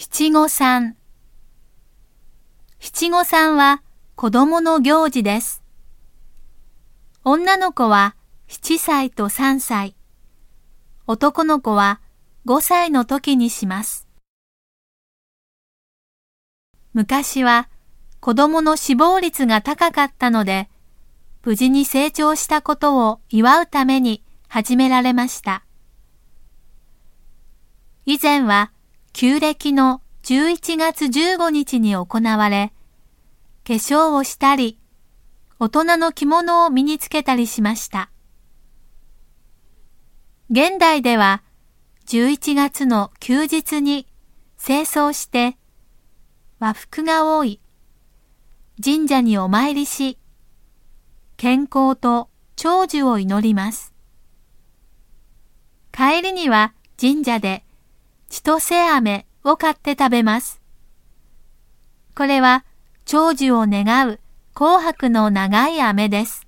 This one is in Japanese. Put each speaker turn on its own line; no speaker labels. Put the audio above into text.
七五三。七五三は子供の行事です。女の子は七歳と三歳。男の子は五歳の時にします。昔は子供の死亡率が高かったので、無事に成長したことを祝うために始められました。以前は旧暦の11月15日に行われ、化粧をしたり、大人の着物を身につけたりしました。現代では11月の休日に清掃して和服が多い神社にお参りし健康と長寿を祈ります。帰りには神社で千歳飴を買って食べます。これは長寿を願う紅白の長い飴です。